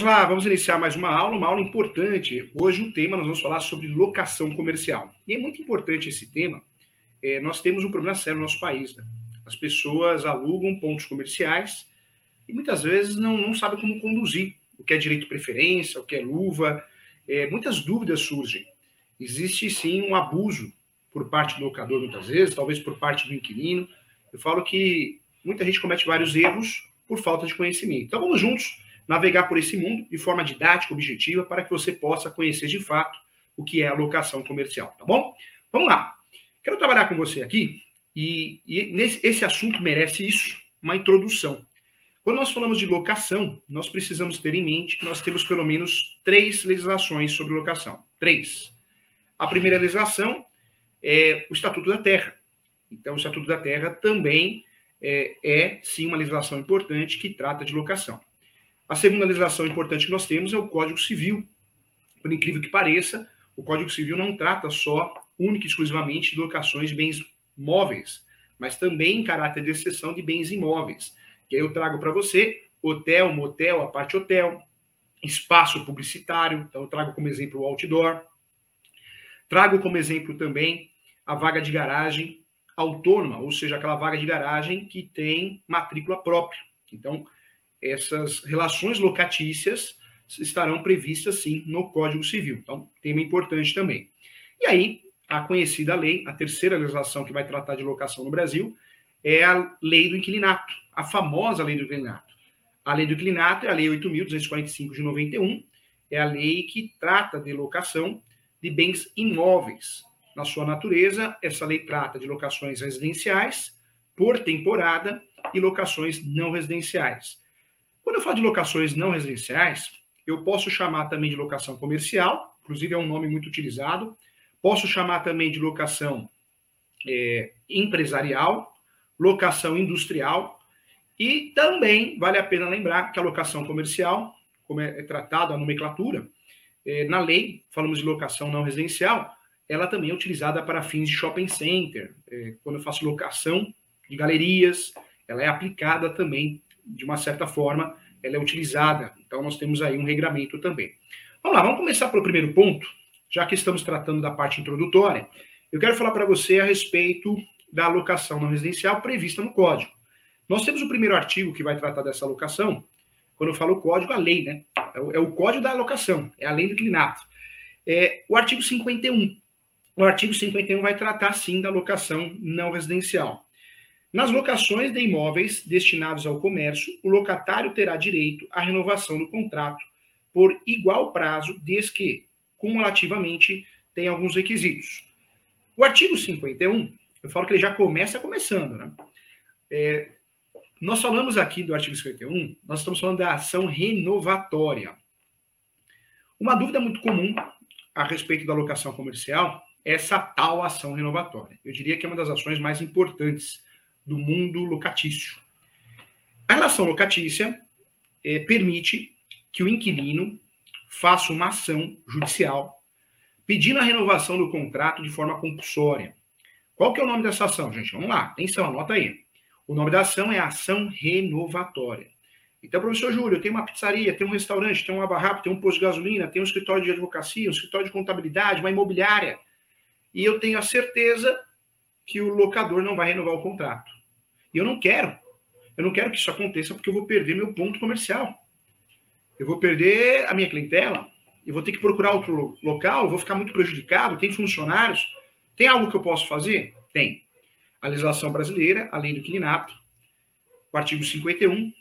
Vamos lá, vamos iniciar mais uma aula, uma aula importante. Hoje o tema nós vamos falar sobre locação comercial. E é muito importante esse tema. É, nós temos um problema sério no nosso país. Né? As pessoas alugam pontos comerciais e muitas vezes não, não sabem como conduzir. O que é direito de preferência, o que é luva. É, muitas dúvidas surgem. Existe sim um abuso por parte do locador, muitas vezes, talvez por parte do inquilino. Eu falo que muita gente comete vários erros por falta de conhecimento. Então vamos juntos navegar por esse mundo de forma didática, objetiva, para que você possa conhecer de fato o que é a locação comercial, tá bom? Vamos lá. Quero trabalhar com você aqui e, e nesse, esse assunto merece isso, uma introdução. Quando nós falamos de locação, nós precisamos ter em mente que nós temos pelo menos três legislações sobre locação. Três. A primeira legislação é o Estatuto da Terra. Então, o Estatuto da Terra também é, é sim, uma legislação importante que trata de locação. A segunda legislação importante que nós temos é o Código Civil. Por incrível que pareça, o Código Civil não trata só, única e exclusivamente, de locações de bens móveis, mas também em caráter de exceção de bens imóveis. Que aí eu trago para você hotel, motel, a parte hotel, espaço publicitário, então eu trago como exemplo o outdoor. Trago como exemplo também a vaga de garagem autônoma, ou seja, aquela vaga de garagem que tem matrícula própria. Então, essas relações locatícias estarão previstas sim no Código Civil. Então, tema importante também. E aí, a conhecida lei, a terceira legislação que vai tratar de locação no Brasil, é a lei do inquilinato, a famosa lei do inquilinato. A lei do inquilinato é a lei 8.245 de 91, é a lei que trata de locação de bens imóveis. Na sua natureza, essa lei trata de locações residenciais, por temporada, e locações não residenciais. Quando eu falo de locações não residenciais, eu posso chamar também de locação comercial, inclusive é um nome muito utilizado. Posso chamar também de locação é, empresarial, locação industrial, e também vale a pena lembrar que a locação comercial, como é, é tratado a nomenclatura, é, na lei, falamos de locação não residencial, ela também é utilizada para fins de shopping center. É, quando eu faço locação de galerias, ela é aplicada também de uma certa forma, ela é utilizada. Então, nós temos aí um regramento também. Vamos lá, vamos começar pelo primeiro ponto, já que estamos tratando da parte introdutória. Eu quero falar para você a respeito da alocação não residencial prevista no Código. Nós temos o primeiro artigo que vai tratar dessa alocação. Quando eu falo Código, a lei, né? É o, é o Código da Alocação, é a lei do inclinato. É o artigo 51. O artigo 51 vai tratar, sim, da alocação não residencial. Nas locações de imóveis destinados ao comércio, o locatário terá direito à renovação do contrato por igual prazo, desde que, cumulativamente, tem alguns requisitos. O artigo 51, eu falo que ele já começa começando, né? É, nós falamos aqui do artigo 51, nós estamos falando da ação renovatória. Uma dúvida muito comum a respeito da locação comercial é essa tal ação renovatória. Eu diria que é uma das ações mais importantes do mundo locatício. A relação locatícia é, permite que o inquilino faça uma ação judicial pedindo a renovação do contrato de forma compulsória. Qual que é o nome dessa ação, gente? Vamos lá, atenção, anota aí. O nome da ação é ação renovatória. Então, professor Júlio, eu tenho uma pizzaria, tenho um restaurante, tenho uma barraca, tenho um posto de gasolina, tenho um escritório de advocacia, um escritório de contabilidade, uma imobiliária. E eu tenho a certeza que o locador não vai renovar o contrato. E eu não quero. Eu não quero que isso aconteça porque eu vou perder meu ponto comercial. Eu vou perder a minha clientela. Eu vou ter que procurar outro local. Eu vou ficar muito prejudicado. Tem funcionários. Tem algo que eu posso fazer? Tem. A legislação brasileira, a lei do inquilinato, o artigo 51,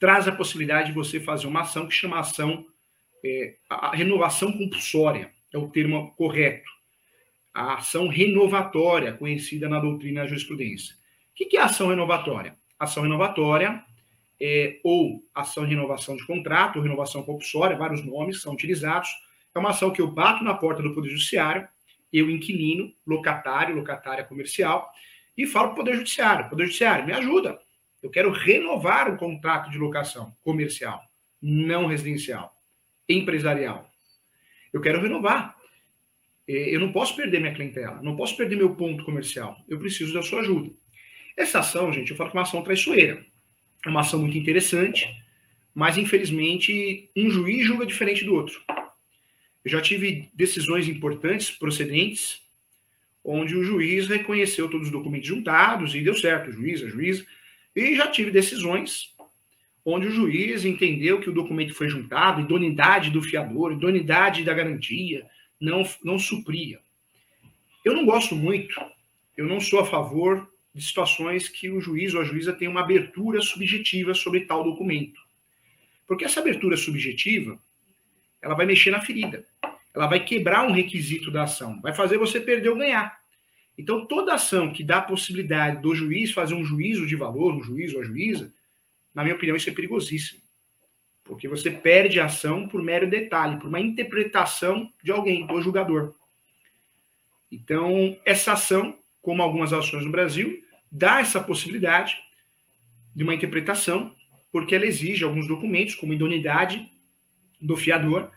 traz a possibilidade de você fazer uma ação que chama ação, é, a renovação compulsória, é o termo correto a ação renovatória, conhecida na doutrina da jurisprudência. O que é ação renovatória? Ação renovatória é, ou ação de renovação de contrato, renovação compulsória, vários nomes são utilizados. É uma ação que eu bato na porta do Poder Judiciário, eu, inquilino, locatário, locatária comercial, e falo para o Poder Judiciário: Poder Judiciário, me ajuda. Eu quero renovar o contrato de locação comercial, não residencial, empresarial. Eu quero renovar. É, eu não posso perder minha clientela, não posso perder meu ponto comercial. Eu preciso da sua ajuda. Essa ação, gente, eu falo que é uma ação traiçoeira. É uma ação muito interessante, mas infelizmente um juiz julga diferente do outro. Eu já tive decisões importantes, procedentes, onde o juiz reconheceu todos os documentos juntados e deu certo, o juiz, a juíza. E já tive decisões onde o juiz entendeu que o documento foi juntado, idoneidade do fiador, idoneidade da garantia, não, não supria. Eu não gosto muito, eu não sou a favor de situações que o juiz ou a juíza tem uma abertura subjetiva sobre tal documento. Porque essa abertura subjetiva, ela vai mexer na ferida. Ela vai quebrar um requisito da ação, vai fazer você perder ou ganhar. Então, toda ação que dá a possibilidade do juiz fazer um juízo de valor, um juiz ou a juíza, na minha opinião, isso é perigosíssimo. Porque você perde a ação por mero detalhe, por uma interpretação de alguém, do julgador. Então, essa ação, como algumas ações no Brasil, dá essa possibilidade de uma interpretação, porque ela exige alguns documentos, como idoneidade do fiador.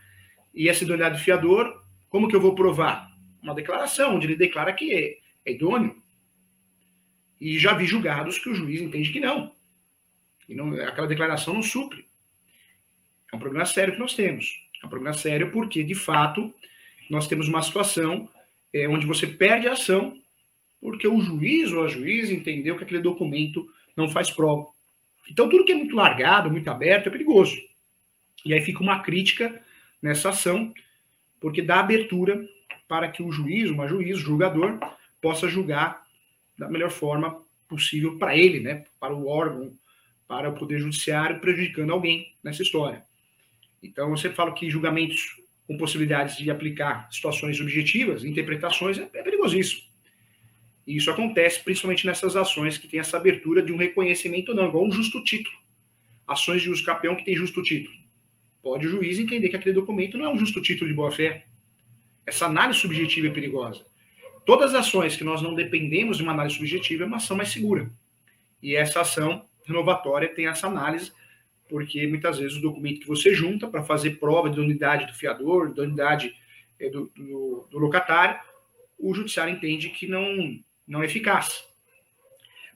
E essa idoneidade do fiador, como que eu vou provar? Uma declaração, onde ele declara que é, é idôneo. E já vi julgados que o juiz entende que não. E não, aquela declaração não supre. É um problema sério que nós temos. É um problema sério porque, de fato, nós temos uma situação é, onde você perde a ação porque o juiz ou a juíza entendeu que aquele documento não faz prova. Então, tudo que é muito largado, muito aberto, é perigoso. E aí fica uma crítica nessa ação, porque dá abertura para que o juiz, uma juiz, julgador, possa julgar da melhor forma possível para ele, né, para o órgão, para o Poder Judiciário, prejudicando alguém nessa história. Então, sempre falo que julgamentos com possibilidades de aplicar situações objetivas, interpretações, é, é perigosíssimo. E isso acontece principalmente nessas ações que tem essa abertura de um reconhecimento não, igual um justo título. Ações de uso campeão que tem justo título. Pode o juiz entender que aquele documento não é um justo título de boa-fé. Essa análise subjetiva é perigosa. Todas as ações que nós não dependemos de uma análise subjetiva é uma ação mais segura. E essa ação renovatória tem essa análise, porque muitas vezes o documento que você junta para fazer prova de unidade do fiador, de unidade eh, do, do, do locatário, o judiciário entende que não, não é eficaz.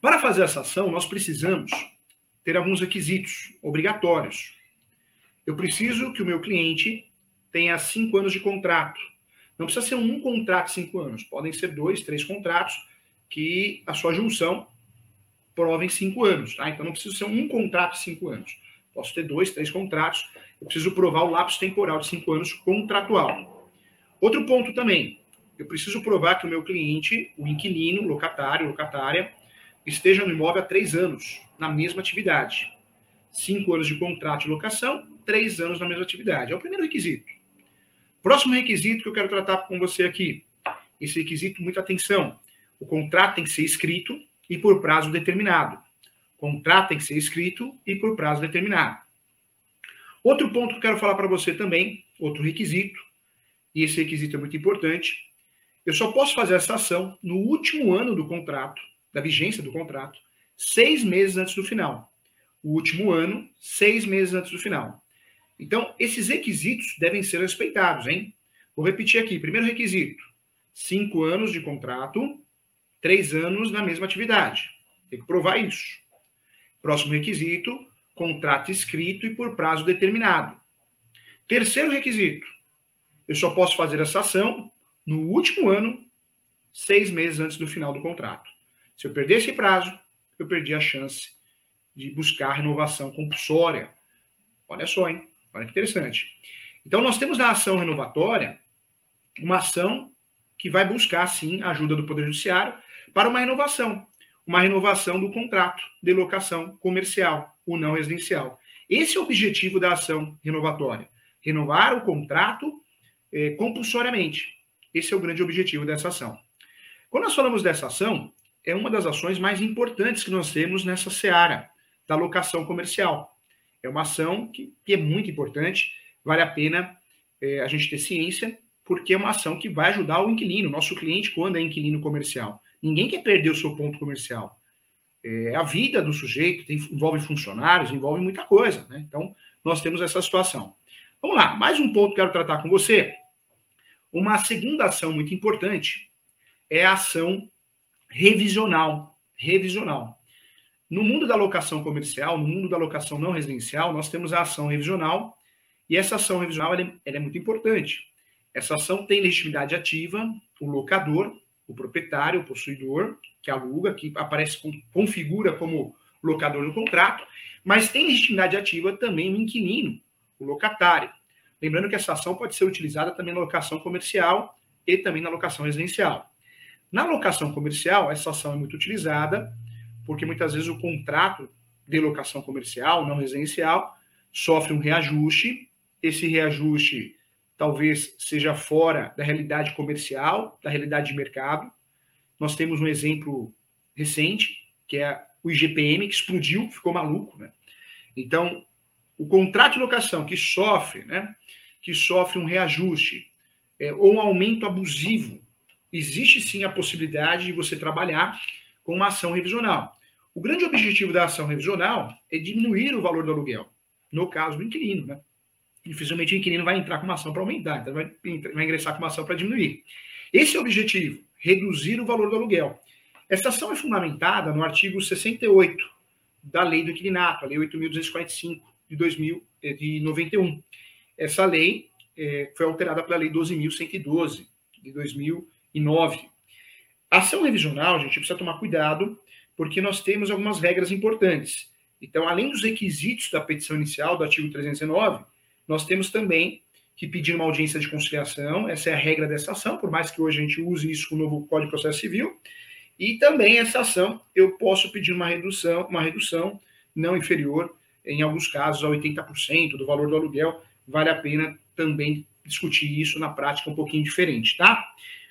Para fazer essa ação, nós precisamos ter alguns requisitos obrigatórios. Eu preciso que o meu cliente tenha cinco anos de contrato. Não precisa ser um contrato de cinco anos, podem ser dois, três contratos que a sua junção prova em cinco anos. Tá? Então não precisa ser um contrato de cinco anos. Posso ter dois, três contratos. Eu preciso provar o lapso temporal de cinco anos contratual. Outro ponto também, eu preciso provar que o meu cliente, o inquilino, locatário, locatária, esteja no imóvel há três anos, na mesma atividade. Cinco anos de contrato de locação, três anos na mesma atividade. É o primeiro requisito. Próximo requisito que eu quero tratar com você aqui. Esse requisito, muita atenção. O contrato tem que ser escrito e por prazo determinado. O contrato tem que ser escrito e por prazo determinado. Outro ponto que eu quero falar para você também, outro requisito, e esse requisito é muito importante, eu só posso fazer essa ação no último ano do contrato, da vigência do contrato, seis meses antes do final. O último ano, seis meses antes do final. Então, esses requisitos devem ser respeitados, hein? Vou repetir aqui. Primeiro requisito: cinco anos de contrato, três anos na mesma atividade. Tem que provar isso. Próximo requisito: contrato escrito e por prazo determinado. Terceiro requisito: eu só posso fazer essa ação no último ano, seis meses antes do final do contrato. Se eu perder esse prazo, eu perdi a chance de buscar renovação compulsória. Olha só, hein? Olha que interessante. Então, nós temos na ação renovatória uma ação que vai buscar, sim, a ajuda do Poder Judiciário para uma renovação. Uma renovação do contrato de locação comercial, o não residencial. Esse é o objetivo da ação renovatória. Renovar o contrato eh, compulsoriamente. Esse é o grande objetivo dessa ação. Quando nós falamos dessa ação, é uma das ações mais importantes que nós temos nessa seara da locação comercial. É uma ação que, que é muito importante, vale a pena é, a gente ter ciência, porque é uma ação que vai ajudar o inquilino, nosso cliente, quando é inquilino comercial. Ninguém quer perder o seu ponto comercial. É, a vida do sujeito tem, envolve funcionários, envolve muita coisa. Né? Então, nós temos essa situação. Vamos lá, mais um ponto que quero tratar com você uma segunda ação muito importante é a ação revisional. Revisional. No mundo da locação comercial, no mundo da locação não residencial, nós temos a ação revisional, e essa ação revisional ela é, ela é muito importante. Essa ação tem legitimidade ativa, o locador, o proprietário, o possuidor, que aluga, que aparece, configura como locador no contrato, mas tem legitimidade ativa também o inquilino, o locatário. Lembrando que essa ação pode ser utilizada também na locação comercial e também na locação residencial. Na locação comercial, essa ação é muito utilizada porque muitas vezes o contrato de locação comercial, não residencial, sofre um reajuste. Esse reajuste talvez seja fora da realidade comercial, da realidade de mercado. Nós temos um exemplo recente, que é o IGPM, que explodiu, ficou maluco. Né? Então, o contrato de locação que sofre, né, que sofre um reajuste é, ou um aumento abusivo, existe sim a possibilidade de você trabalhar com uma ação revisional. O grande objetivo da ação revisional é diminuir o valor do aluguel, no caso do inquilino. Né? Dificilmente o inquilino vai entrar com uma ação para aumentar, então vai, vai ingressar com uma ação para diminuir. Esse é o objetivo, reduzir o valor do aluguel. Esta ação é fundamentada no artigo 68 da Lei do Inquilinato, a Lei 8.245 de 2091. Essa lei é, foi alterada pela Lei 12.112 de 2009. A ação revisional, gente, precisa tomar cuidado, porque nós temos algumas regras importantes. Então, além dos requisitos da petição inicial do artigo 319, nós temos também que pedir uma audiência de conciliação, essa é a regra dessa ação, por mais que hoje a gente use isso com o novo Código de Processo Civil, e também essa ação eu posso pedir uma redução, uma redução não inferior em alguns casos, a 80% do valor do aluguel, vale a pena também discutir isso na prática um pouquinho diferente, tá?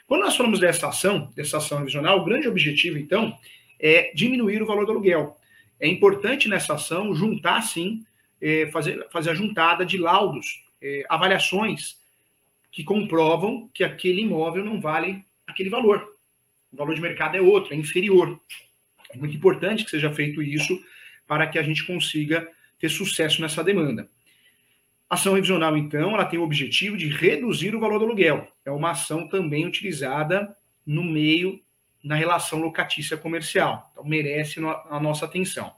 Quando nós falamos dessa ação, dessa ação revisional, o grande objetivo, então, é diminuir o valor do aluguel. É importante nessa ação juntar, sim, é, fazer, fazer a juntada de laudos, é, avaliações que comprovam que aquele imóvel não vale aquele valor. O valor de mercado é outro, é inferior. É muito importante que seja feito isso para que a gente consiga ter sucesso nessa demanda. A ação revisional, então, ela tem o objetivo de reduzir o valor do aluguel. É uma ação também utilizada no meio, na relação locatícia comercial. Então, merece a nossa atenção.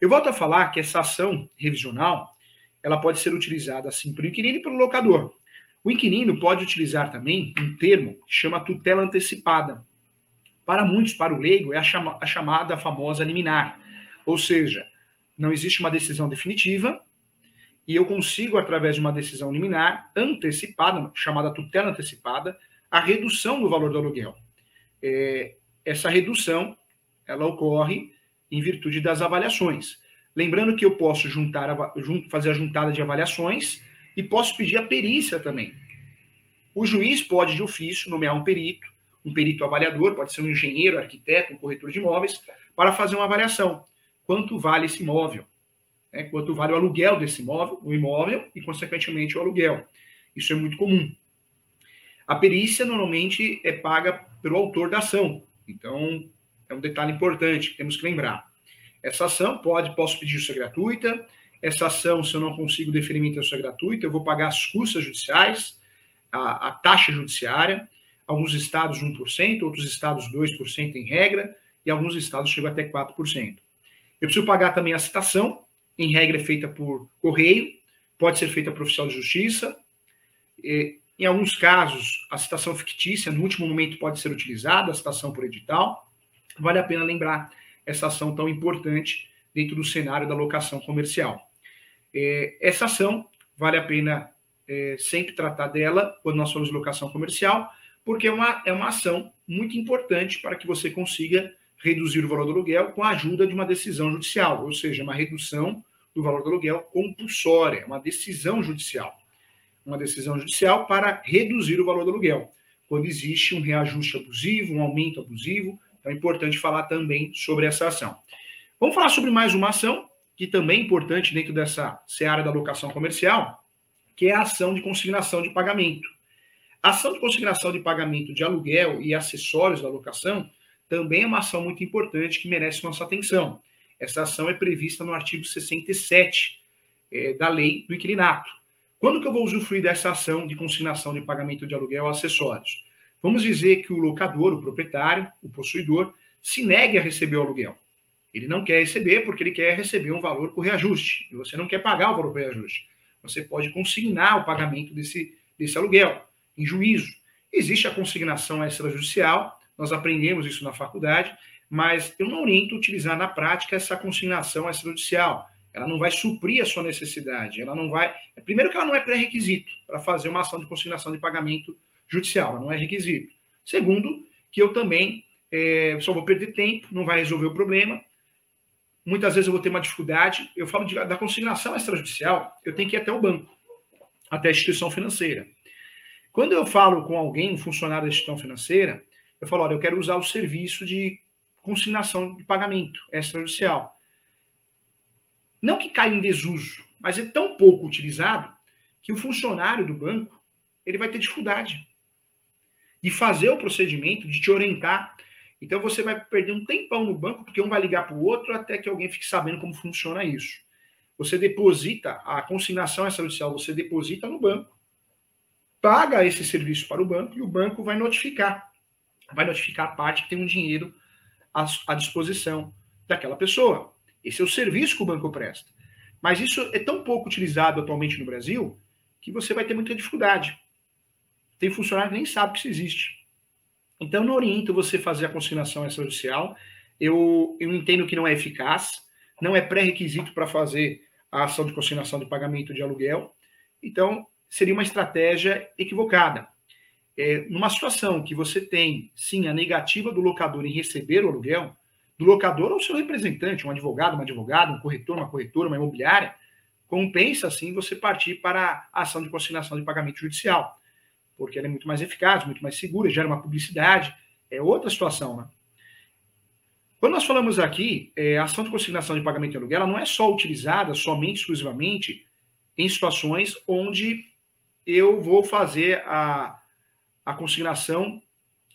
Eu volto a falar que essa ação revisional, ela pode ser utilizada, assim, pelo inquilino e pelo locador. O inquilino pode utilizar também um termo que chama tutela antecipada. Para muitos, para o leigo, é a, chama, a chamada famosa liminar. Ou seja, não existe uma decisão definitiva e eu consigo, através de uma decisão liminar antecipada, chamada tutela antecipada, a redução do valor do aluguel. É, essa redução, ela ocorre em virtude das avaliações. Lembrando que eu posso juntar, fazer a juntada de avaliações e posso pedir a perícia também. O juiz pode, de ofício, nomear um perito, um perito avaliador, pode ser um engenheiro, arquiteto, um corretor de imóveis, para fazer uma avaliação quanto vale esse imóvel, né? quanto vale o aluguel desse imóvel, o imóvel e, consequentemente, o aluguel. Isso é muito comum. A perícia normalmente é paga pelo autor da ação. Então, é um detalhe importante que temos que lembrar. Essa ação pode, posso pedir justiça gratuita. Essa ação, se eu não consigo deferimento de justiça gratuita, eu vou pagar as custas judiciais, a, a taxa judiciária. Alguns estados 1%, outros estados 2% em regra, e alguns estados chegam até 4%. Eu preciso pagar também a citação, em regra é feita por correio, pode ser feita por oficial de justiça. Em alguns casos, a citação fictícia, no último momento, pode ser utilizada, a citação por edital. Vale a pena lembrar essa ação tão importante dentro do cenário da locação comercial. Essa ação, vale a pena é, sempre tratar dela quando nós falamos de locação comercial, porque é uma, é uma ação muito importante para que você consiga reduzir o valor do aluguel com a ajuda de uma decisão judicial, ou seja, uma redução do valor do aluguel compulsória, uma decisão judicial. Uma decisão judicial para reduzir o valor do aluguel, quando existe um reajuste abusivo, um aumento abusivo. Então é importante falar também sobre essa ação. Vamos falar sobre mais uma ação, que também é importante dentro dessa seara da locação comercial, que é a ação de consignação de pagamento. A ação de consignação de pagamento de aluguel e acessórios da locação também é uma ação muito importante que merece nossa atenção. Essa ação é prevista no artigo 67 é, da lei do inquilinato. Quando que eu vou usufruir dessa ação de consignação de pagamento de aluguel acessórios? Vamos dizer que o locador, o proprietário, o possuidor, se negue a receber o aluguel. Ele não quer receber porque ele quer receber um valor por reajuste. E você não quer pagar o valor por reajuste. Você pode consignar o pagamento desse, desse aluguel em juízo. Existe a consignação extrajudicial, nós aprendemos isso na faculdade, mas eu não oriento utilizar na prática essa consignação extrajudicial. Ela não vai suprir a sua necessidade. Ela não vai. Primeiro, que ela não é pré-requisito para fazer uma ação de consignação de pagamento judicial, ela não é requisito. Segundo, que eu também é, só vou perder tempo, não vai resolver o problema. Muitas vezes eu vou ter uma dificuldade. Eu falo de, da consignação extrajudicial, eu tenho que ir até o banco, até a instituição financeira. Quando eu falo com alguém, um funcionário da instituição financeira, eu falo, olha, eu quero usar o serviço de consignação de pagamento extrajudicial. Não que caia em desuso, mas é tão pouco utilizado que o funcionário do banco ele vai ter dificuldade de fazer o procedimento, de te orientar. Então você vai perder um tempão no banco, porque um vai ligar para o outro até que alguém fique sabendo como funciona isso. Você deposita a consignação extrajudicial, você deposita no banco, paga esse serviço para o banco e o banco vai notificar. Vai notificar a parte que tem um dinheiro à, à disposição daquela pessoa. Esse é o serviço que o banco presta. Mas isso é tão pouco utilizado atualmente no Brasil que você vai ter muita dificuldade. Tem funcionário que nem sabe que isso existe. Então, não oriento você fazer a consignação extrajudicial. Eu, eu entendo que não é eficaz, não é pré-requisito para fazer a ação de consignação de pagamento de aluguel. Então, seria uma estratégia equivocada. É, numa situação que você tem, sim, a negativa do locador em receber o aluguel, do locador ou seu representante, um advogado, uma advogada, um corretor, uma corretora, uma imobiliária, compensa, sim, você partir para a ação de consignação de pagamento judicial porque ela é muito mais eficaz, muito mais segura, gera uma publicidade, é outra situação, né? Quando nós falamos aqui, é, a ação de consignação de pagamento de aluguel, ela não é só utilizada somente, exclusivamente, em situações onde eu vou fazer a, a consignação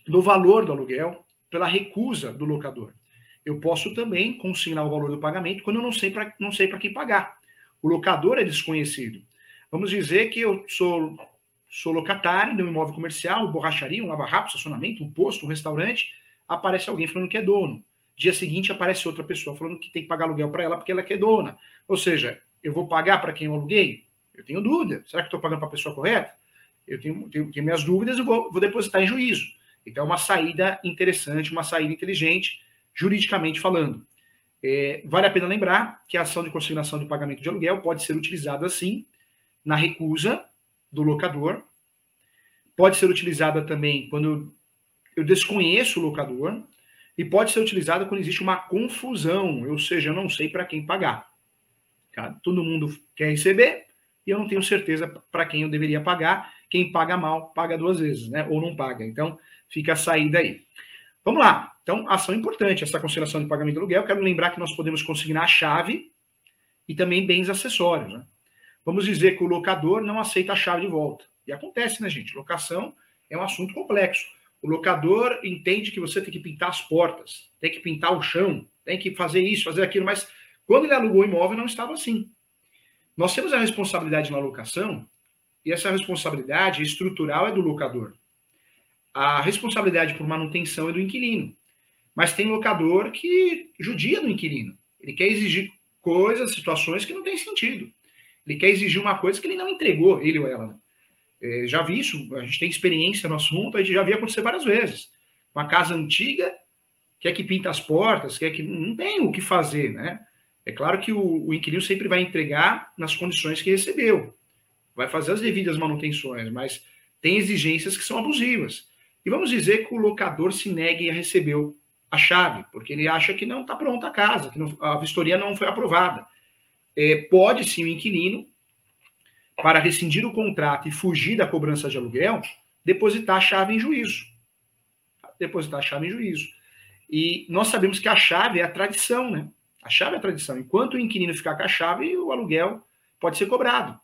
do valor do aluguel pela recusa do locador. Eu posso também consignar o valor do pagamento quando eu não sei para não sei para quem pagar. O locador é desconhecido. Vamos dizer que eu sou sou locatário de um imóvel comercial, borracharia, um lava-rápido, estacionamento, um posto, um restaurante, aparece alguém falando que é dono. Dia seguinte aparece outra pessoa falando que tem que pagar aluguel para ela porque ela que é dona. Ou seja, eu vou pagar para quem eu aluguei? Eu tenho dúvida. Será que estou pagando para a pessoa correta? Eu tenho, tenho, tenho minhas dúvidas e vou, vou depositar em juízo. Então, é uma saída interessante, uma saída inteligente, juridicamente falando. É, vale a pena lembrar que a ação de consignação de pagamento de aluguel pode ser utilizada, assim, na recusa do locador. Pode ser utilizada também quando eu desconheço o locador. E pode ser utilizada quando existe uma confusão, ou seja, eu não sei para quem pagar. Tá? Todo mundo quer receber e eu não tenho certeza para quem eu deveria pagar. Quem paga mal, paga duas vezes, né? ou não paga. Então, fica a saída aí. Vamos lá. Então, ação importante, essa consideração de pagamento de aluguel. Quero lembrar que nós podemos consignar a chave e também bens acessórios. Né? Vamos dizer que o locador não aceita a chave de volta. E acontece, né, gente? Locação é um assunto complexo. O locador entende que você tem que pintar as portas, tem que pintar o chão, tem que fazer isso, fazer aquilo, mas quando ele alugou o imóvel não estava assim. Nós temos a responsabilidade na locação, e essa responsabilidade estrutural é do locador. A responsabilidade por manutenção é do inquilino. Mas tem locador que judia do inquilino. Ele quer exigir coisas, situações que não tem sentido. Ele quer exigir uma coisa que ele não entregou, ele ou ela. Né? É, já vi isso, a gente tem experiência no assunto, a gente já viu acontecer várias vezes. Uma casa antiga quer que pinta as portas, quer que. Não tem o que fazer, né? É claro que o, o inquilino sempre vai entregar nas condições que recebeu, vai fazer as devidas manutenções, mas tem exigências que são abusivas. E vamos dizer que o locador se negue a receber a chave, porque ele acha que não está pronta a casa, que não, a vistoria não foi aprovada é, pode sim o inquilino, para rescindir o contrato e fugir da cobrança de aluguel, depositar a chave em juízo. Depositar a chave em juízo. E nós sabemos que a chave é a tradição, né? A chave é a tradição. Enquanto o inquilino ficar com a chave, o aluguel pode ser cobrado.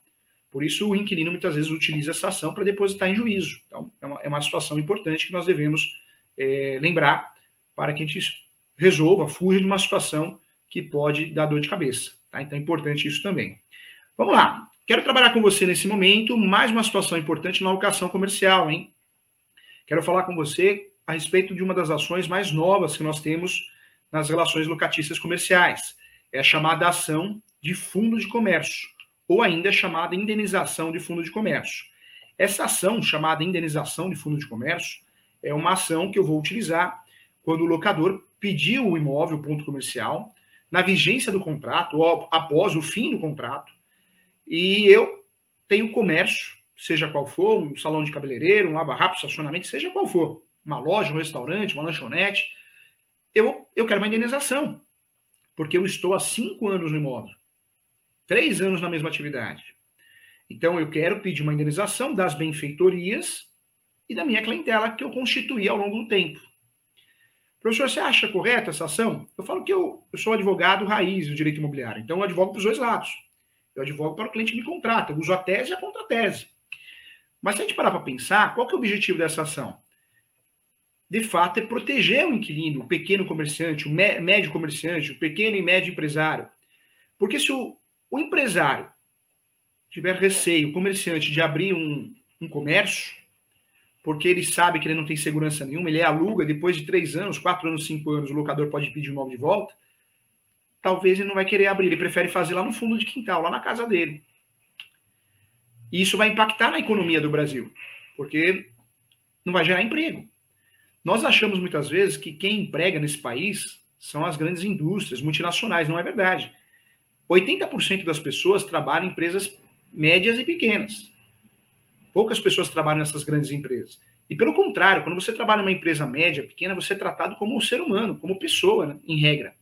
Por isso, o inquilino muitas vezes utiliza essa ação para depositar em juízo. Então, é uma, é uma situação importante que nós devemos é, lembrar para que a gente resolva, fuja de uma situação que pode dar dor de cabeça. Tá? Então é importante isso também. Vamos lá. Quero trabalhar com você nesse momento mais uma situação importante na alocação comercial, hein? Quero falar com você a respeito de uma das ações mais novas que nós temos nas relações locatícias comerciais. É a chamada ação de fundo de comércio, ou ainda chamada indenização de fundo de comércio. Essa ação, chamada indenização de fundo de comércio, é uma ação que eu vou utilizar quando o locador pediu o imóvel, ponto comercial, na vigência do contrato, ou após o fim do contrato, e eu tenho comércio, seja qual for, um salão de cabeleireiro, um lava-rápido, estacionamento, seja qual for, uma loja, um restaurante, uma lanchonete, eu, eu quero uma indenização, porque eu estou há cinco anos no imóvel, três anos na mesma atividade. Então, eu quero pedir uma indenização das benfeitorias e da minha clientela que eu constituí ao longo do tempo. Professor, você acha correta essa ação? Eu falo que eu, eu sou advogado raiz do direito imobiliário, então eu advogo para os dois lados. Eu advogo para o cliente que me contrata, eu uso a tese e a contratese. Mas se a gente parar para pensar, qual que é o objetivo dessa ação? De fato, é proteger o inquilino, o pequeno comerciante, o médio comerciante, o pequeno e médio empresário. Porque se o, o empresário tiver receio, o comerciante, de abrir um, um comércio, porque ele sabe que ele não tem segurança nenhuma, ele aluga, depois de três anos, quatro anos, cinco anos, o locador pode pedir o imóvel de volta, talvez ele não vai querer abrir, ele prefere fazer lá no fundo de quintal, lá na casa dele. E isso vai impactar na economia do Brasil, porque não vai gerar emprego. Nós achamos muitas vezes que quem emprega nesse país são as grandes indústrias multinacionais, não é verdade. 80% das pessoas trabalham em empresas médias e pequenas. Poucas pessoas trabalham nessas grandes empresas. E pelo contrário, quando você trabalha numa empresa média, pequena, você é tratado como um ser humano, como pessoa, né? em regra.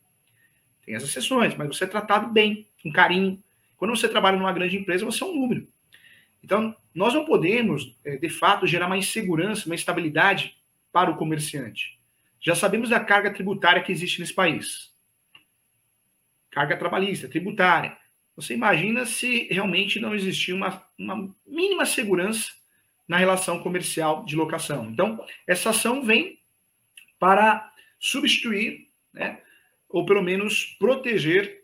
Tem as exceções, mas você é tratado bem, com carinho. Quando você trabalha numa grande empresa, você é um número. Então, nós não podemos, eh, de fato, gerar uma insegurança, uma instabilidade para o comerciante. Já sabemos da carga tributária que existe nesse país. Carga trabalhista, tributária. Você imagina se realmente não existir uma, uma mínima segurança na relação comercial de locação. Então, essa ação vem para substituir, né, ou pelo menos proteger,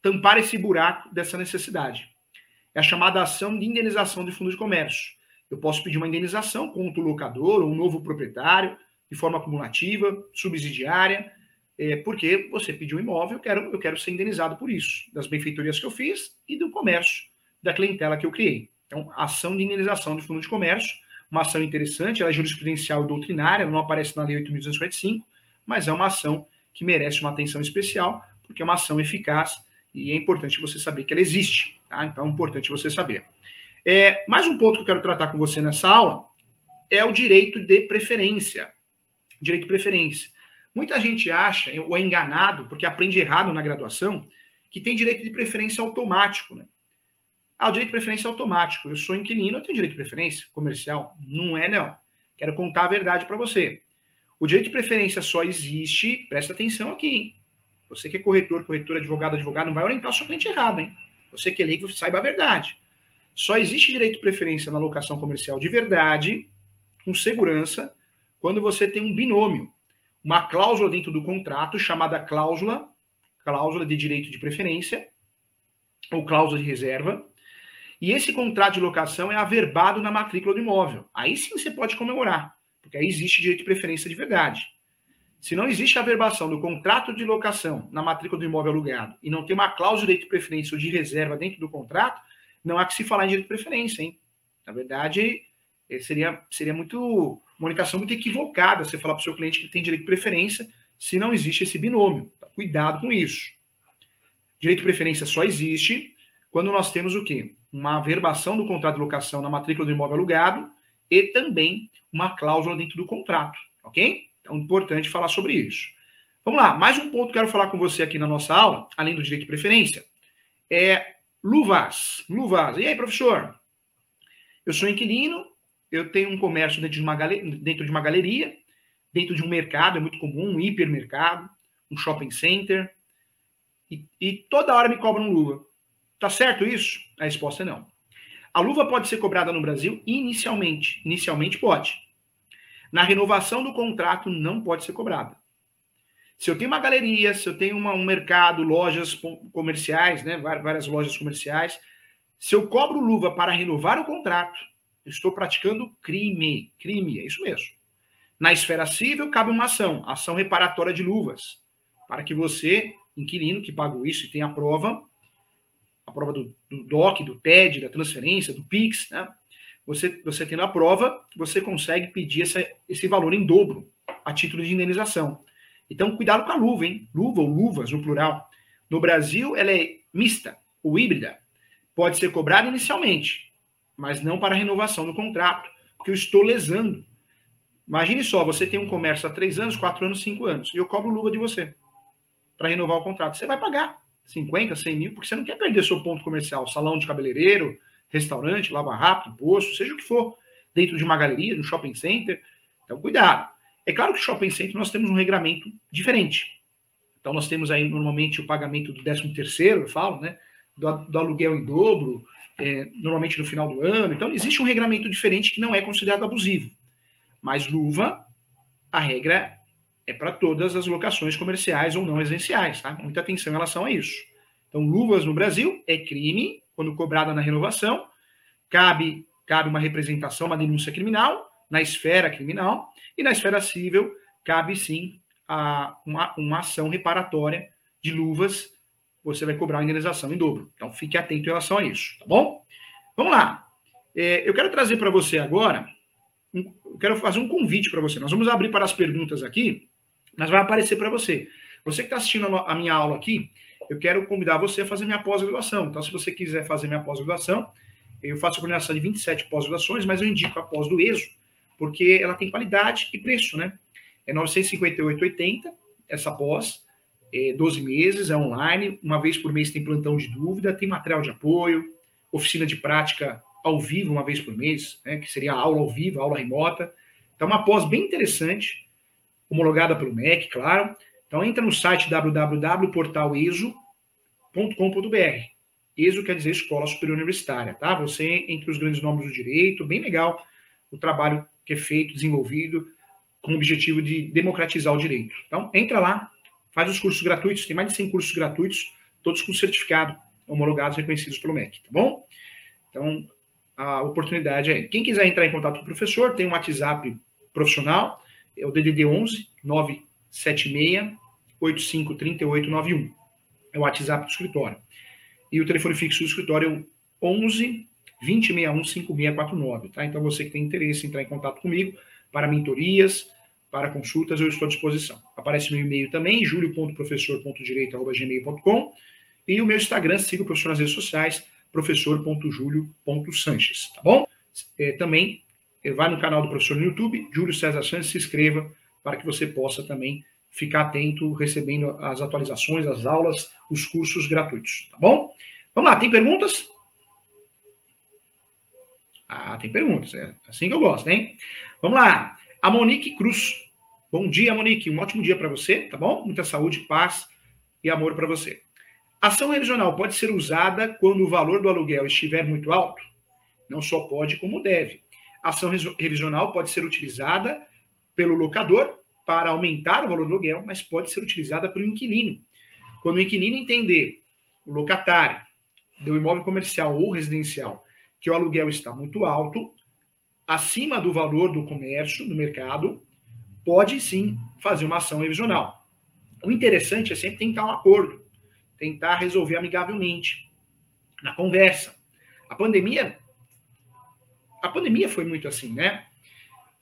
tampar esse buraco dessa necessidade. É a chamada ação de indenização de fundo de comércio. Eu posso pedir uma indenização contra o locador ou um novo proprietário, de forma acumulativa, subsidiária, é, porque você pediu um imóvel, eu quero, eu quero ser indenizado por isso, das benfeitorias que eu fiz e do comércio, da clientela que eu criei. Então, ação de indenização de fundo de comércio, uma ação interessante, ela é jurisprudencial e doutrinária, não aparece na Lei 8.245, mas é uma ação que merece uma atenção especial, porque é uma ação eficaz e é importante você saber que ela existe. Tá? Então, é importante você saber. É, mais um ponto que eu quero tratar com você nessa aula é o direito de preferência. Direito de preferência. Muita gente acha, ou é enganado, porque aprende errado na graduação, que tem direito de preferência automático. Né? Ah, o direito de preferência é automático. Eu sou inquilino, eu tenho direito de preferência comercial. Não é, não. Quero contar a verdade para você. O direito de preferência só existe, presta atenção aqui, hein? Você que é corretor, corretor, advogado, advogado, não vai orientar o seu cliente errado, hein? Você que é leigo, saiba a verdade. Só existe direito de preferência na locação comercial de verdade, com segurança, quando você tem um binômio uma cláusula dentro do contrato chamada cláusula, cláusula de direito de preferência, ou cláusula de reserva, e esse contrato de locação é averbado na matrícula do imóvel. Aí sim você pode comemorar, porque aí existe direito de preferência de verdade. Se não existe averbação do contrato de locação na matrícula do imóvel alugado e não tem uma cláusula de direito de preferência ou de reserva dentro do contrato, não há que se falar em direito de preferência, hein? Na verdade, seria, seria muito uma orientação muito equivocada você falar para o seu cliente que tem direito de preferência se não existe esse binômio. Tá? Cuidado com isso. Direito de preferência só existe quando nós temos o quê? Uma averbação do contrato de locação na matrícula do imóvel alugado e também uma cláusula dentro do contrato, ok? Então, importante falar sobre isso. Vamos lá, mais um ponto que eu quero falar com você aqui na nossa aula, além do direito de preferência, é luvas. Luvas. E aí, professor? Eu sou inquilino, eu tenho um comércio dentro de uma, dentro de uma galeria, dentro de um mercado, é muito comum, um hipermercado, um shopping center, e, e toda hora me cobram luva. Tá certo isso? A resposta é não. A luva pode ser cobrada no Brasil inicialmente. Inicialmente pode. Na renovação do contrato, não pode ser cobrada. Se eu tenho uma galeria, se eu tenho uma, um mercado, lojas comerciais, né, várias lojas comerciais, se eu cobro luva para renovar o contrato, estou praticando crime. Crime, é isso mesmo. Na esfera civil, cabe uma ação, ação reparatória de luvas. para que você, inquilino que pagou isso e tem a prova, a prova do, do DOC, do TED, da transferência, do PIX, né? Você, você tendo a prova, você consegue pedir essa, esse valor em dobro a título de indenização. Então, cuidado com a luva, hein? Luva ou luvas, no plural. No Brasil, ela é mista ou híbrida. Pode ser cobrada inicialmente, mas não para renovação do contrato, porque eu estou lesando. Imagine só, você tem um comércio há três anos, quatro anos, cinco anos, e eu cobro luva de você para renovar o contrato. Você vai pagar 50, 100 mil, porque você não quer perder seu ponto comercial, salão de cabeleireiro, restaurante, lava rápido, posto, seja o que for, dentro de uma galeria, de um shopping center. Então, cuidado. É claro que shopping center nós temos um regramento diferente. Então, nós temos aí normalmente o pagamento do 13 terceiro, eu falo, né? Do, do aluguel em dobro, é, normalmente no final do ano. Então, existe um regramento diferente que não é considerado abusivo. Mas luva, a regra é para todas as locações comerciais ou não residenciais, tá? Muita atenção em relação a isso. Então, luvas no Brasil é crime quando cobrada na renovação, cabe, cabe uma representação, uma denúncia criminal na esfera criminal, e na esfera civil cabe sim a, uma, uma ação reparatória de luvas, você vai cobrar a indenização em dobro. Então fique atento em relação a isso, tá bom? Vamos lá. É, eu quero trazer para você agora, um, eu quero fazer um convite para você. Nós vamos abrir para as perguntas aqui, mas vai aparecer para você. Você que está assistindo a minha aula aqui, eu quero convidar você a fazer minha pós-graduação. Então, se você quiser fazer minha pós-graduação, eu faço a coordenação de 27 pós-graduações, mas eu indico a pós do ESO, porque ela tem qualidade e preço, né? É 958,80 essa pós, é 12 meses, é online, uma vez por mês tem plantão de dúvida, tem material de apoio, oficina de prática ao vivo uma vez por mês, né, que seria aula ao vivo, aula remota. Então, uma pós bem interessante, homologada pelo MEC, claro. Então, entra no site www.portaleso.com.br. ESO quer dizer Escola Superior Universitária, tá? Você entre os grandes nomes do direito, bem legal o trabalho que é feito, desenvolvido, com o objetivo de democratizar o direito. Então, entra lá, faz os cursos gratuitos, tem mais de 100 cursos gratuitos, todos com certificado, homologados, reconhecidos pelo MEC, tá bom? Então, a oportunidade é. Quem quiser entrar em contato com o professor, tem um WhatsApp profissional, é o DDD 11 976 853891. É o WhatsApp do escritório. E o telefone fixo do escritório é o 11 2061 5649, tá? Então você que tem interesse em entrar em contato comigo para mentorias, para consultas, eu estou à disposição. Aparece meu e-mail também, julio.professor.direito.gmail.com e o meu Instagram, siga o professor nas redes sociais, professor.julio.sanches, tá bom? É, também é, vai no canal do professor no YouTube, Júlio César Sanches, se inscreva para que você possa também ficar atento, recebendo as atualizações, as aulas, os cursos gratuitos, tá bom? Vamos lá, tem perguntas? Ah, tem perguntas. É assim que eu gosto, hein? Vamos lá. A Monique Cruz. Bom dia, Monique. Um ótimo dia para você, tá bom? Muita saúde, paz e amor para você. Ação revisional pode ser usada quando o valor do aluguel estiver muito alto? Não só pode, como deve. Ação revisional pode ser utilizada pelo locador para aumentar o valor do aluguel, mas pode ser utilizada pelo inquilino. Quando o inquilino entender, o locatário, do imóvel comercial ou residencial, que o aluguel está muito alto, acima do valor do comércio, do mercado, pode sim fazer uma ação revisional. O interessante é sempre tentar um acordo, tentar resolver amigavelmente, na conversa. A pandemia, a pandemia foi muito assim, né?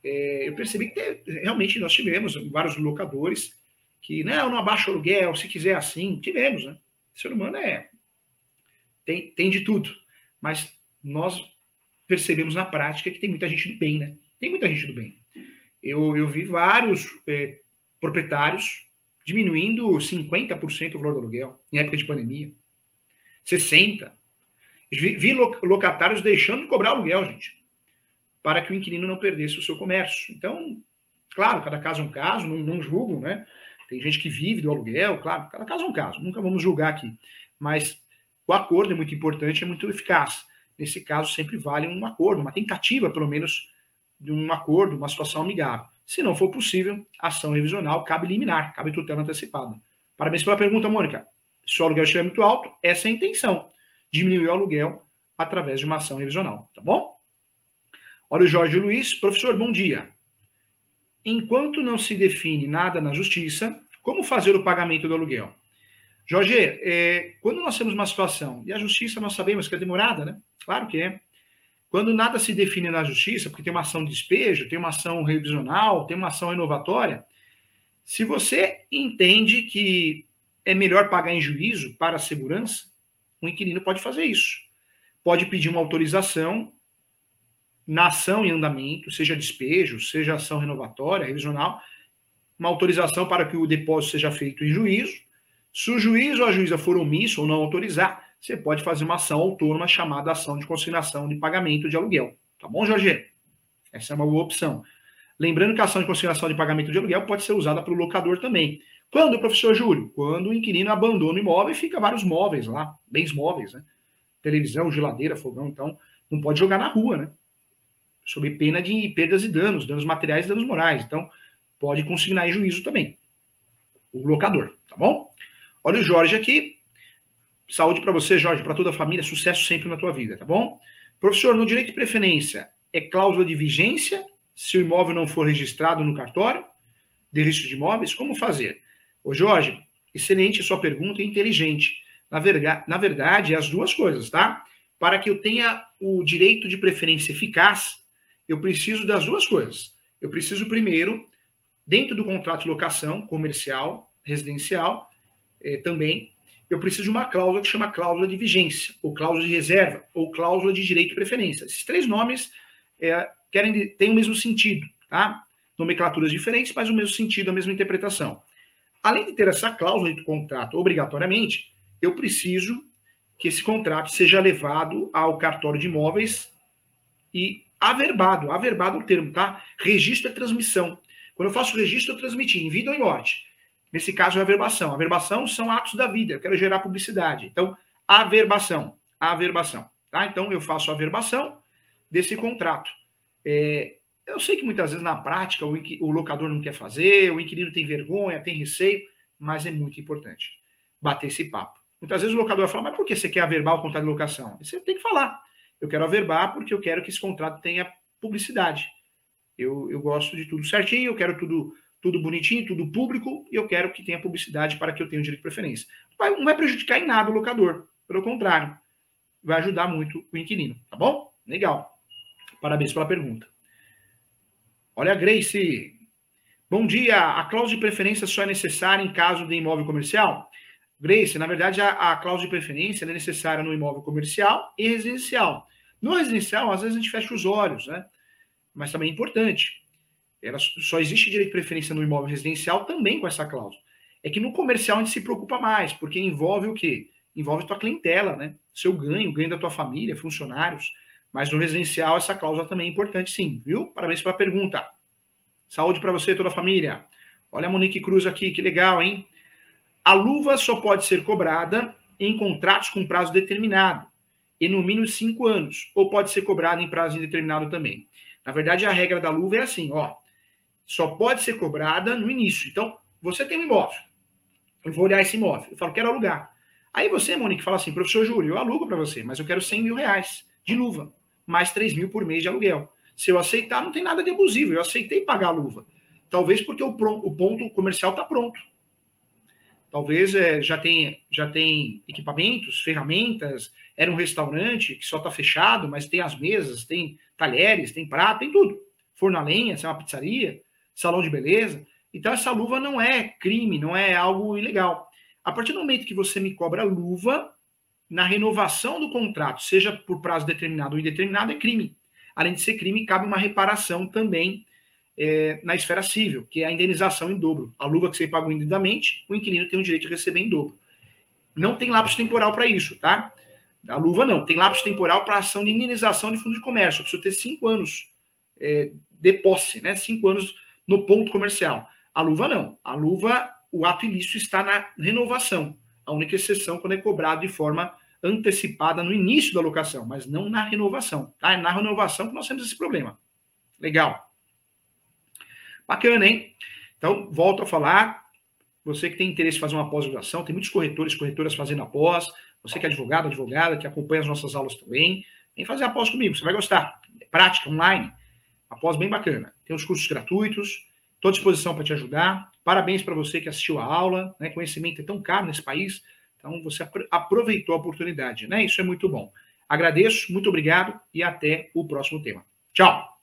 É, eu percebi que realmente nós tivemos vários locadores que, não, não abaixa o aluguel, se quiser assim, tivemos, né? O ser humano é tem, tem de tudo, mas nós percebemos na prática que tem muita gente do bem, né? Tem muita gente do bem. Eu, eu vi vários é, proprietários diminuindo 50% o valor do aluguel em época de pandemia. 60%. Vi, vi locatários deixando de cobrar aluguel, gente, para que o inquilino não perdesse o seu comércio. Então, claro, cada caso é um caso, não, não julgo, né? Tem gente que vive do aluguel, claro, cada caso é um caso, nunca vamos julgar aqui. Mas o acordo é muito importante, é muito eficaz nesse caso, sempre vale um acordo, uma tentativa, pelo menos, de um acordo, uma situação amigável. Se não for possível, ação revisional cabe liminar, cabe tutela antecipada. Parabéns pela pergunta, Mônica. Se o aluguel estiver muito alto, essa é a intenção. Diminuir o aluguel através de uma ação revisional, tá bom? Olha o Jorge Luiz. Professor, bom dia. Enquanto não se define nada na justiça, Como fazer o pagamento do aluguel? Jorge, é, quando nós temos uma situação, e a justiça nós sabemos que é demorada, né? Claro que é. Quando nada se define na justiça, porque tem uma ação de despejo, tem uma ação revisional, tem uma ação renovatória, se você entende que é melhor pagar em juízo para a segurança, o inquilino pode fazer isso. Pode pedir uma autorização na ação em andamento, seja despejo, seja ação renovatória, revisional, uma autorização para que o depósito seja feito em juízo. Se o juiz ou a juíza for omisso ou não autorizar, você pode fazer uma ação autônoma chamada ação de consignação de pagamento de aluguel. Tá bom, Jorge? Essa é uma boa opção. Lembrando que a ação de consignação de pagamento de aluguel pode ser usada pelo locador também. Quando, professor Júlio? Quando o inquilino abandona o imóvel e fica vários móveis lá, bens móveis, né? Televisão, geladeira, fogão, então não pode jogar na rua, né? Sob pena de perdas e danos, danos materiais e danos morais. Então, pode consignar em juízo também. O locador, tá bom? Olha o Jorge aqui. Saúde para você, Jorge, para toda a família, sucesso sempre na tua vida, tá bom? Professor, no direito de preferência, é cláusula de vigência se o imóvel não for registrado no cartório de registro de imóveis? Como fazer? Ô Jorge, excelente sua pergunta e inteligente. Na, na verdade, é as duas coisas, tá? Para que eu tenha o direito de preferência eficaz, eu preciso das duas coisas. Eu preciso, primeiro, dentro do contrato de locação comercial, residencial, eh, também, eu preciso de uma cláusula que chama cláusula de vigência, ou cláusula de reserva, ou cláusula de direito de preferência. Esses três nomes é, querem têm o mesmo sentido, tá? Nomenclaturas diferentes, mas o mesmo sentido, a mesma interpretação. Além de ter essa cláusula de contrato obrigatoriamente, eu preciso que esse contrato seja levado ao cartório de imóveis e averbado, averbado o termo, tá? Registro é transmissão. Quando eu faço registro, eu transmiti em vida ou em morte. Nesse caso, é averbação. Averbação são atos da vida. Eu quero gerar publicidade. Então, averbação. Averbação. Tá? Então, eu faço a averbação desse contrato. É, eu sei que muitas vezes na prática o, o, locador não quer fazer, o inquilino tem vergonha, tem receio, mas é muito importante bater esse papo. Muitas vezes o locador fala, mas por que você quer averbar o contrato de locação? Você tem que falar. Eu quero averbar porque eu quero que esse contrato tenha publicidade. Eu, eu gosto de tudo certinho, eu quero tudo tudo bonitinho, tudo público, e eu quero que tenha publicidade para que eu tenha o direito de preferência. Não vai prejudicar em nada o locador, pelo contrário, vai ajudar muito o inquilino, tá bom? Legal. Parabéns pela pergunta. Olha, Grace. Bom dia. A cláusula de preferência só é necessária em caso de imóvel comercial? Grace, na verdade, a, a cláusula de preferência é necessária no imóvel comercial e residencial. No residencial, às vezes a gente fecha os olhos, né? Mas também é importante ela só existe direito de preferência no imóvel residencial também com essa cláusula. É que no comercial a gente se preocupa mais, porque envolve o quê? Envolve tua clientela, né? Seu ganho, ganho da tua família, funcionários. Mas no residencial essa cláusula também é importante, sim, viu? Parabéns pela pergunta. Saúde para você e toda a família. Olha a Monique Cruz aqui, que legal, hein? A luva só pode ser cobrada em contratos com prazo determinado e no mínimo cinco anos, ou pode ser cobrada em prazo indeterminado também. Na verdade, a regra da luva é assim, ó só pode ser cobrada no início. Então, você tem um imóvel. Eu vou olhar esse imóvel. Eu falo, quero alugar. Aí você, Monique, fala assim, professor Júlio, eu alugo para você, mas eu quero 100 mil reais de luva, mais 3 mil por mês de aluguel. Se eu aceitar, não tem nada de abusivo. Eu aceitei pagar a luva. Talvez porque o, o ponto comercial está pronto. Talvez é, já, tem, já tem equipamentos, ferramentas, era um restaurante que só está fechado, mas tem as mesas, tem talheres, tem prato, tem tudo. Forno a lenha, é uma pizzaria salão de beleza. Então, essa luva não é crime, não é algo ilegal. A partir do momento que você me cobra luva, na renovação do contrato, seja por prazo determinado ou indeterminado, é crime. Além de ser crime, cabe uma reparação também é, na esfera civil, que é a indenização em dobro. A luva que você pagou indevidamente, o inquilino tem o direito de receber em dobro. Não tem lapso temporal para isso, tá? A luva não. Tem lapso temporal para ação de indenização de fundo de comércio. Eu preciso ter cinco anos é, de posse, né? Cinco anos no ponto comercial. A luva não. A luva, o ato ilícito está na renovação. A única exceção quando é cobrado de forma antecipada no início da locação, mas não na renovação. Tá? É na renovação que nós temos esse problema. Legal. Bacana, hein? Então, volto a falar. Você que tem interesse em fazer uma pós-graduação, tem muitos corretores, corretoras fazendo a pós. Você que é advogado, advogada, que acompanha as nossas aulas também, vem fazer a pós comigo, você vai gostar. É prática, online. Após bem bacana. Tem os cursos gratuitos, estou à disposição para te ajudar. Parabéns para você que assistiu a aula, né? Conhecimento é tão caro nesse país, então você aproveitou a oportunidade, né? Isso é muito bom. Agradeço, muito obrigado e até o próximo tema. Tchau!